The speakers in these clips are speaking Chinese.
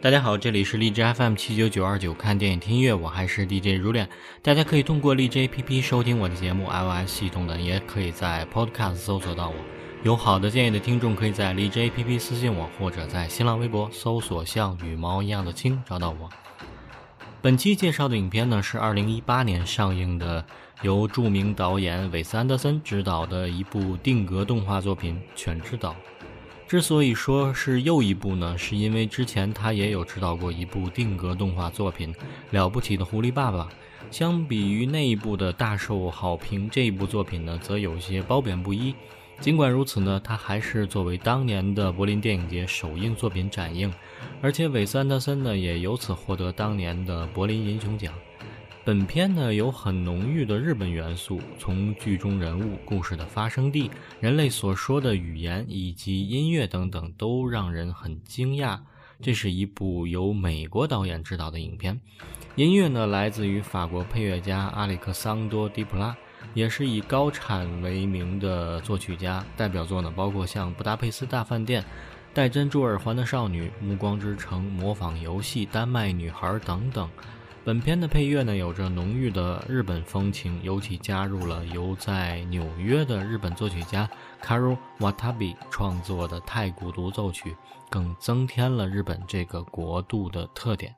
大家好，这里是荔枝 FM 七九九二九，看电影听音乐，我还是 DJ 如恋。大家可以通过荔枝 APP 收听我的节目，iOS 系统的也可以在 Podcast 搜索到我。有好的建议的听众，可以在荔枝 APP 私信我，或者在新浪微博搜索“像羽毛一样的青”找到我。本期介绍的影片呢，是二零一八年上映的，由著名导演韦斯安德森执导的一部定格动画作品《犬之岛》。之所以说是又一部呢，是因为之前他也有指导过一部定格动画作品《了不起的狐狸爸爸》。相比于那一部的大受好评，这一部作品呢，则有些褒贬不一。尽管如此呢，它还是作为当年的柏林电影节首映作品展映，而且韦斯安德森呢，也由此获得当年的柏林银熊奖。本片呢有很浓郁的日本元素，从剧中人物、故事的发生地、人类所说的语言以及音乐等等，都让人很惊讶。这是一部由美国导演执导的影片，音乐呢来自于法国配乐家阿里克桑多·迪普拉，也是以高产为名的作曲家。代表作呢包括像《布达佩斯大饭店》、《戴珍珠耳环的少女》、《暮光之城》、《模仿游戏》、《丹麦女孩》等等。本片的配乐呢，有着浓郁的日本风情，尤其加入了由在纽约的日本作曲家 Karu WATABI 创作的太鼓独奏曲，更增添了日本这个国度的特点。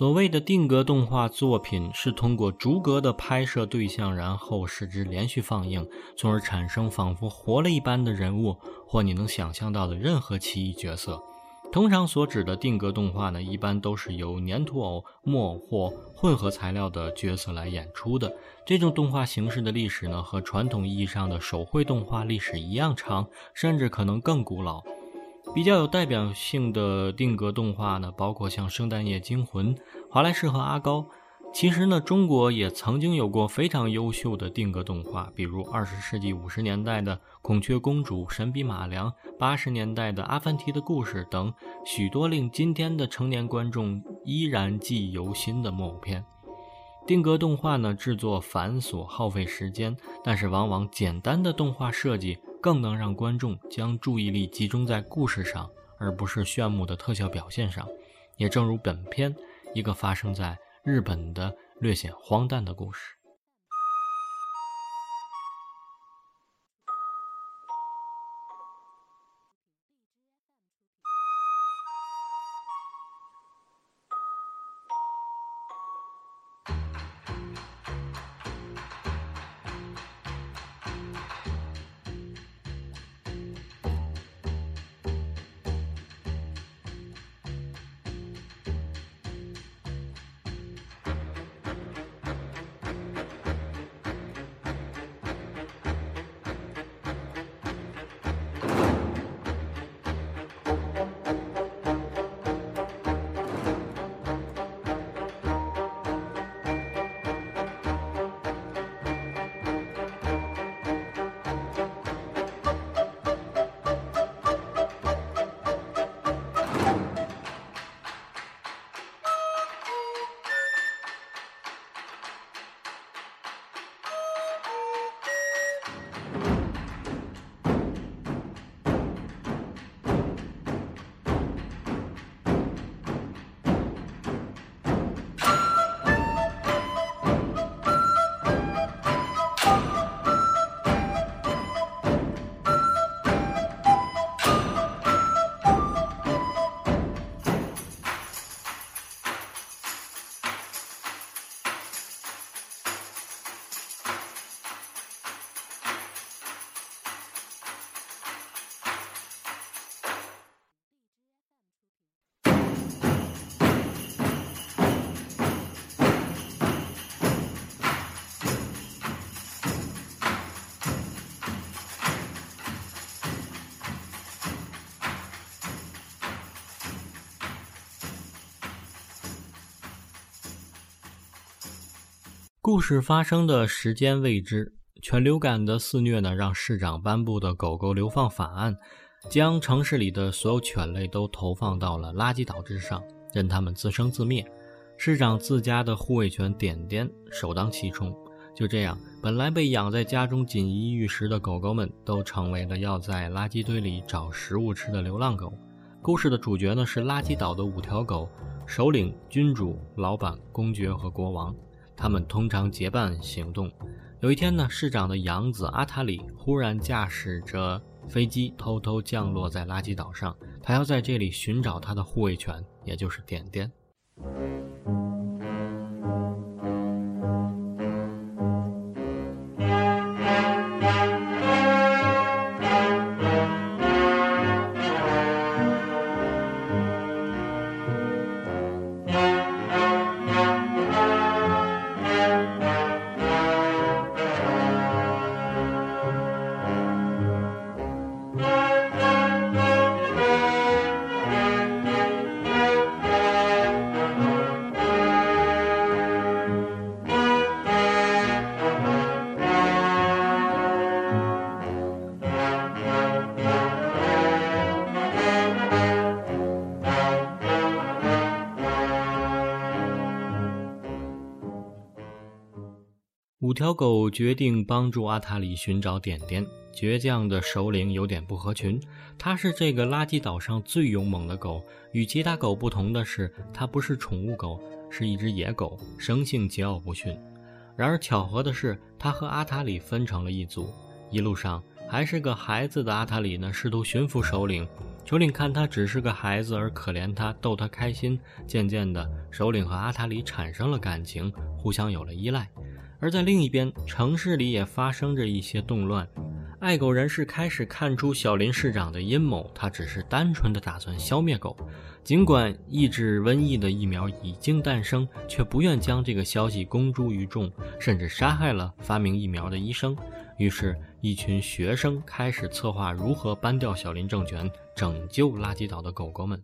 所谓的定格动画作品是通过逐格的拍摄对象，然后使之连续放映，从而产生仿佛活了一般的人物或你能想象到的任何奇异角色。通常所指的定格动画呢，一般都是由粘土偶、木偶或混合材料的角色来演出的。这种动画形式的历史呢，和传统意义上的手绘动画历史一样长，甚至可能更古老。比较有代表性的定格动画呢，包括像《圣诞夜惊魂》、华莱士和阿高。其实呢，中国也曾经有过非常优秀的定格动画，比如二十世纪五十年代的《孔雀公主》《神笔马良》，八十年代的《阿凡提的故事》等许多令今天的成年观众依然记忆犹新的木偶片。定格动画呢，制作繁琐耗费时间，但是往往简单的动画设计更能让观众将注意力集中在故事上，而不是炫目的特效表现上。也正如本片，一个发生在。日本的略显荒诞的故事。故事发生的时间未知。犬流感的肆虐呢，让市长颁布的狗狗流放法案，将城市里的所有犬类都投放到了垃圾岛之上，任它们自生自灭。市长自家的护卫犬点点首当其冲。就这样，本来被养在家中锦衣玉食的狗狗们，都成为了要在垃圾堆里找食物吃的流浪狗。故事的主角呢，是垃圾岛的五条狗，首领、君主、老板、公爵和国王。他们通常结伴行动。有一天呢，市长的养子阿塔里忽然驾驶着飞机偷偷降落在垃圾岛上，他要在这里寻找他的护卫犬，也就是点点。五条狗决定帮助阿塔里寻找点点。倔强的首领有点不合群，它是这个垃圾岛上最勇猛的狗。与其他狗不同的是，它不是宠物狗，是一只野狗，生性桀骜不驯。然而巧合的是，它和阿塔里分成了一组。一路上，还是个孩子的阿塔里呢，试图驯服首领。首领看他只是个孩子，而可怜他，逗他开心。渐渐的，首领和阿塔里产生了感情，互相有了依赖。而在另一边，城市里也发生着一些动乱。爱狗人士开始看出小林市长的阴谋，他只是单纯的打算消灭狗。尽管抑制瘟疫的疫苗已经诞生，却不愿将这个消息公诸于众，甚至杀害了发明疫苗的医生。于是，一群学生开始策划如何搬掉小林政权，拯救垃圾岛的狗狗们。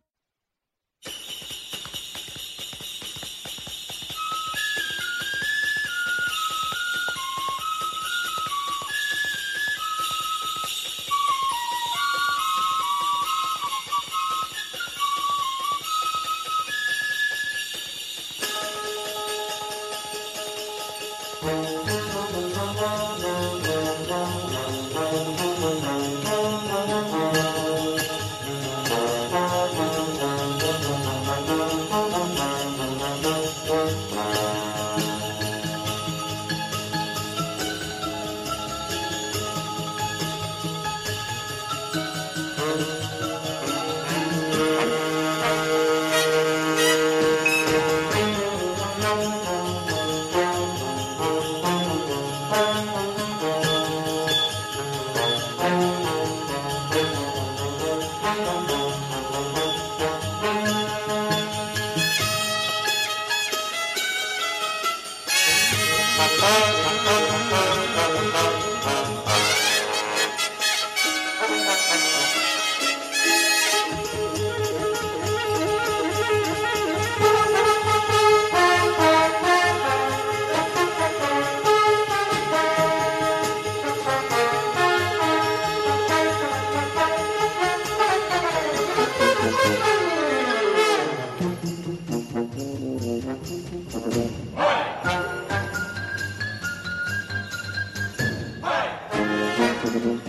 Thank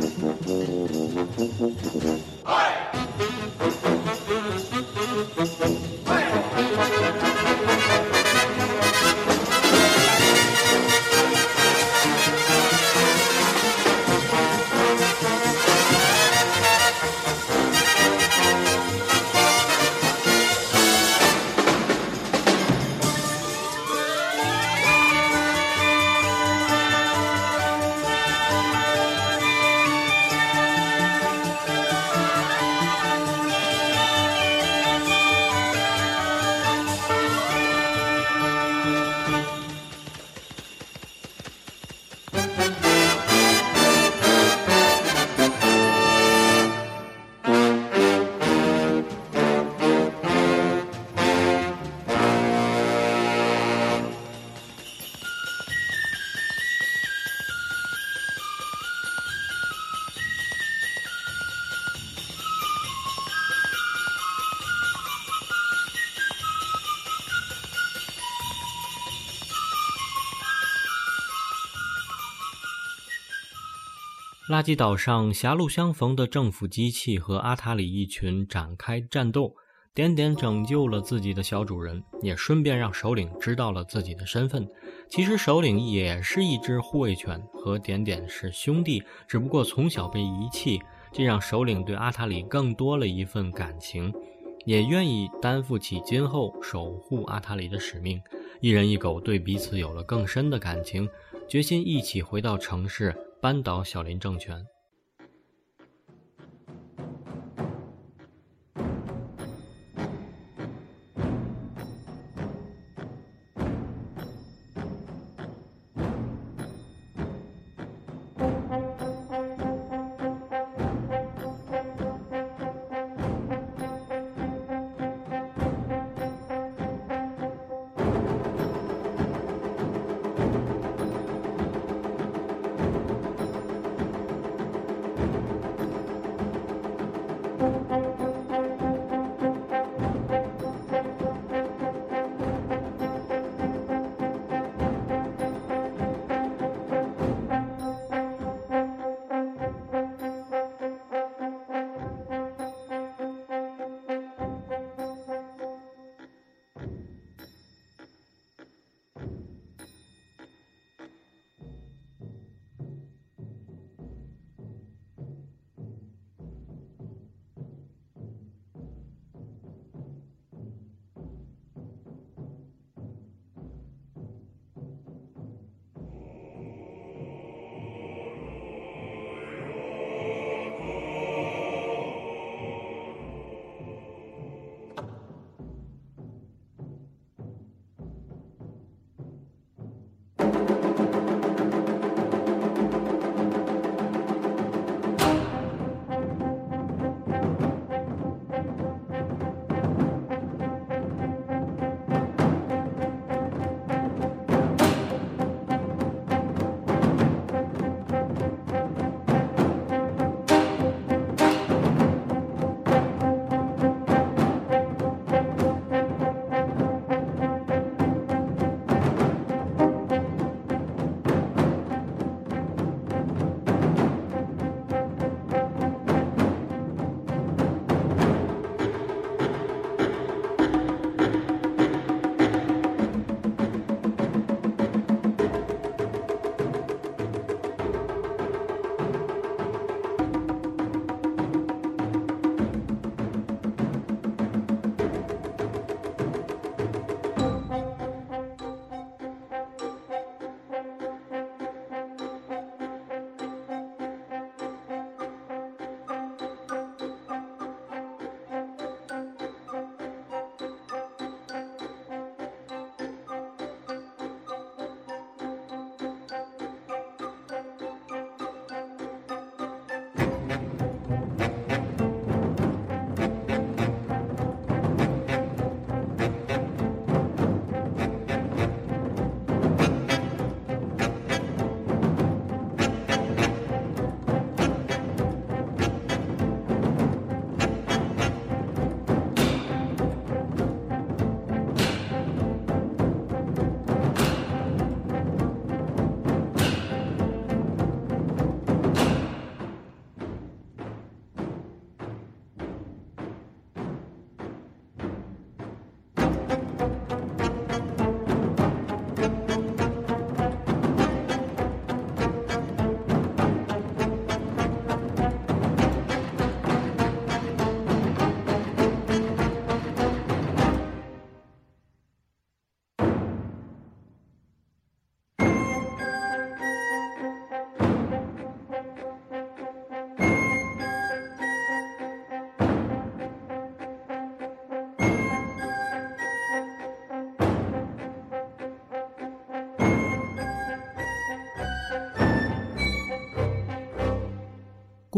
you. 垃圾岛上狭路相逢的政府机器和阿塔里一群展开战斗，点点拯救了自己的小主人，也顺便让首领知道了自己的身份。其实首领也是一只护卫犬，和点点是兄弟，只不过从小被遗弃，这让首领对阿塔里更多了一份感情，也愿意担负起今后守护阿塔里的使命。一人一狗对彼此有了更深的感情，决心一起回到城市。扳倒小林政权。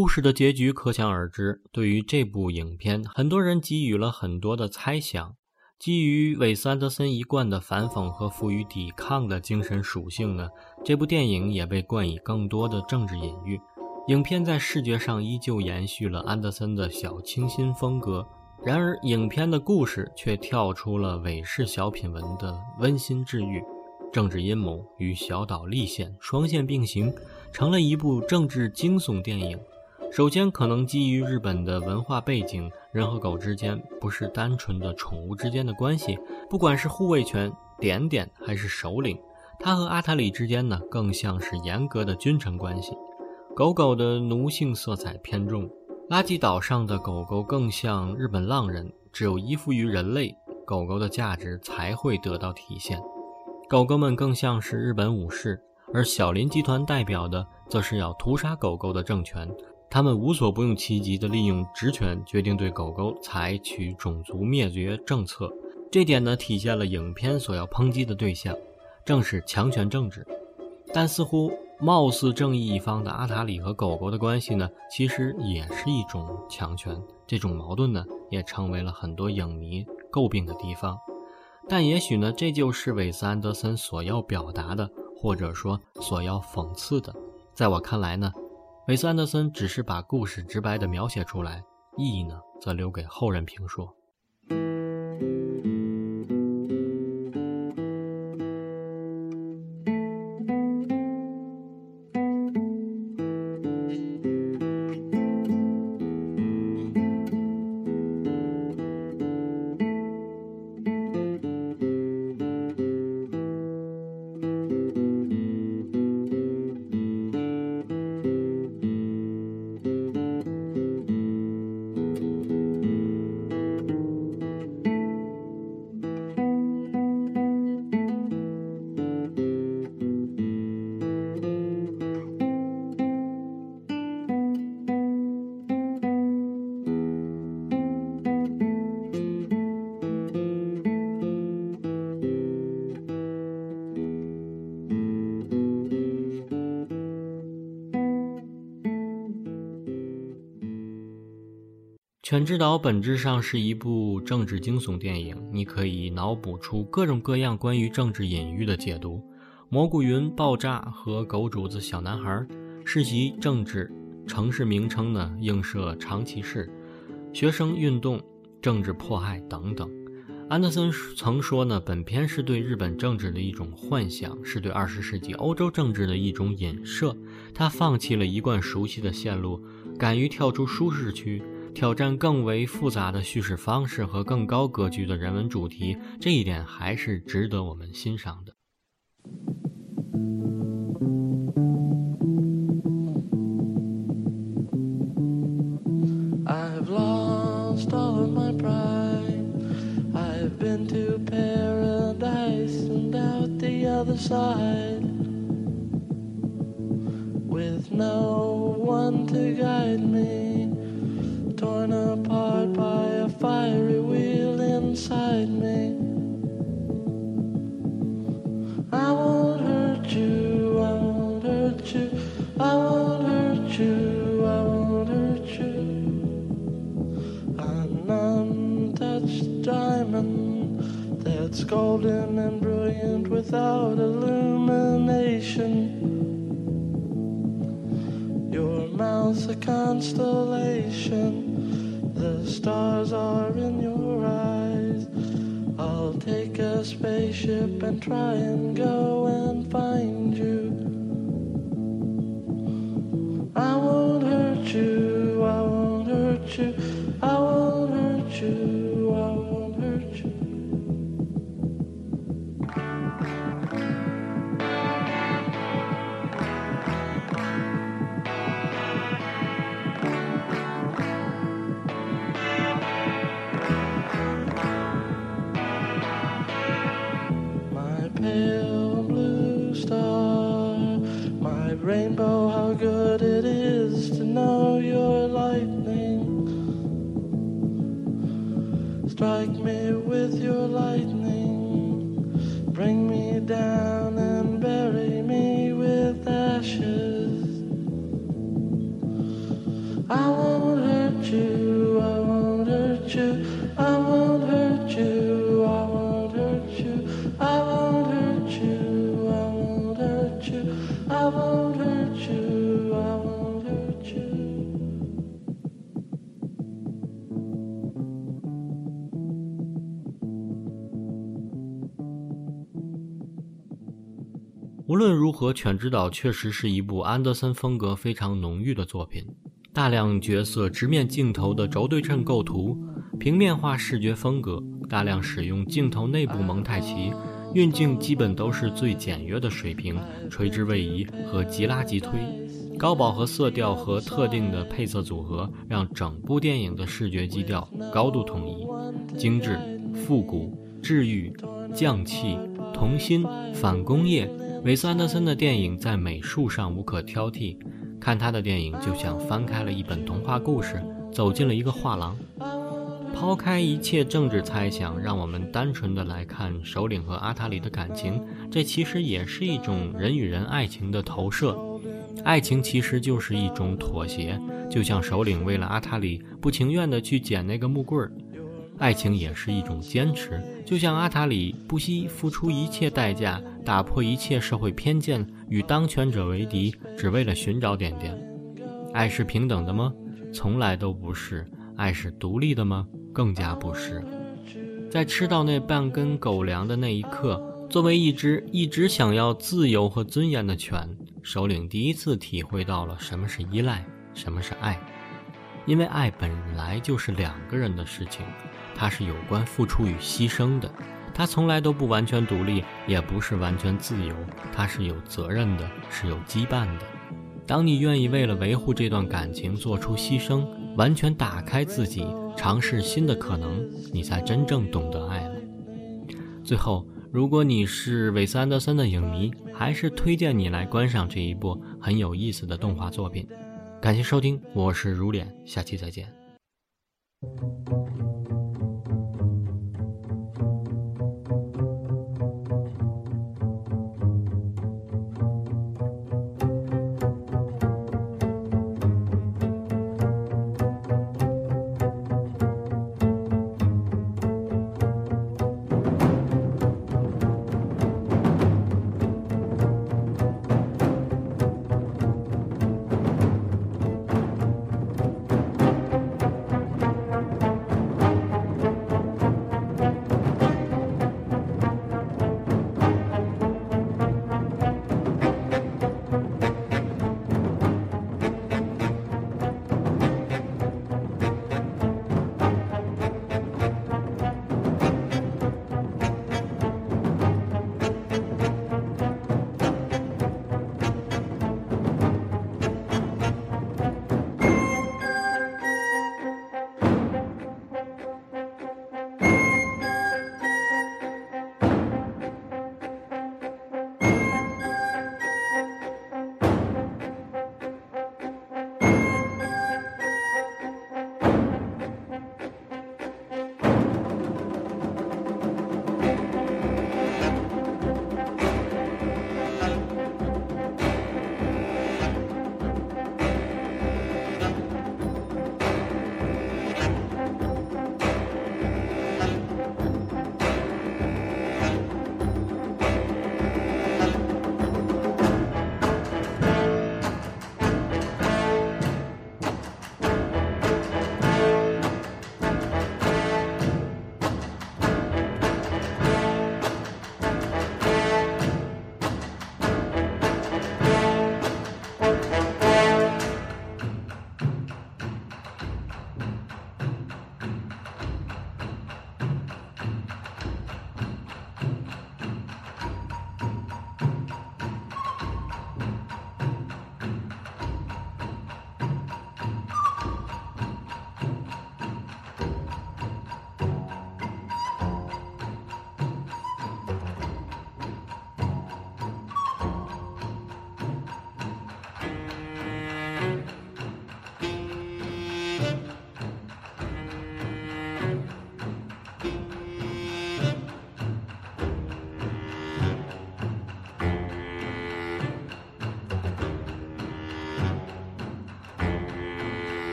故事的结局可想而知。对于这部影片，很多人给予了很多的猜想。基于韦斯安德森一贯的反讽和赋予抵抗的精神属性呢，这部电影也被冠以更多的政治隐喻。影片在视觉上依旧延续了安德森的小清新风格，然而影片的故事却跳出了韦氏小品文的温馨治愈。政治阴谋与小岛历险双线并行，成了一部政治惊悚电影。首先，可能基于日本的文化背景，人和狗之间不是单纯的宠物之间的关系，不管是护卫权、点点还是首领，他和阿塔里之间呢，更像是严格的君臣关系。狗狗的奴性色彩偏重，垃圾岛上的狗狗更像日本浪人，只有依附于人类，狗狗的价值才会得到体现。狗狗们更像是日本武士，而小林集团代表的则是要屠杀狗狗的政权。他们无所不用其极地利用职权，决定对狗狗采取种族灭绝政策。这点呢，体现了影片所要抨击的对象，正是强权政治。但似乎貌似正义一方的阿塔里和狗狗的关系呢，其实也是一种强权。这种矛盾呢，也成为了很多影迷诟病的地方。但也许呢，这就是韦斯安德森所要表达的，或者说所要讽刺的。在我看来呢，韦斯安德森只是把故事直白地描写出来，意义呢，则留给后人评说。《犬之岛》本质上是一部政治惊悚电影，你可以脑补出各种各样关于政治隐喻的解读。蘑菇云爆炸和狗主子小男孩世袭政治，城市名称呢映射长崎市，学生运动、政治迫害等等。安德森曾说呢，本片是对日本政治的一种幻想，是对二十世纪欧洲政治的一种影射。他放弃了一贯熟悉的线路，敢于跳出舒适区。挑战更为复杂的叙事方式和更高格局的人文主题，这一点还是值得我们欣赏的。torn 无论如何，《犬之岛》确实是一部安德森风格非常浓郁的作品。大量角色直面镜头的轴对称构图，平面化视觉风格，大量使用镜头内部蒙太奇，运镜基本都是最简约的水平，垂直位移和急拉急推，高饱和色调和特定的配色组合，让整部电影的视觉基调高度统一，精致、复古、治愈、匠气、童心、反工业。韦斯·安德森的电影在美术上无可挑剔，看他的电影就像翻开了一本童话故事，走进了一个画廊。抛开一切政治猜想，让我们单纯的来看首领和阿塔里的感情，这其实也是一种人与人爱情的投射。爱情其实就是一种妥协，就像首领为了阿塔里不情愿的去捡那个木棍儿。爱情也是一种坚持，就像阿塔里不惜付出一切代价，打破一切社会偏见，与当权者为敌，只为了寻找点点。爱是平等的吗？从来都不是。爱是独立的吗？更加不是。在吃到那半根狗粮的那一刻，作为一只一直想要自由和尊严的犬，首领第一次体会到了什么是依赖，什么是爱。因为爱本来就是两个人的事情。它是有关付出与牺牲的，他从来都不完全独立，也不是完全自由，他是有责任的，是有羁绊的。当你愿意为了维护这段感情做出牺牲，完全打开自己，尝试新的可能，你才真正懂得爱了。最后，如果你是韦斯安德森的影迷，还是推荐你来观赏这一部很有意思的动画作品。感谢收听，我是如脸，下期再见。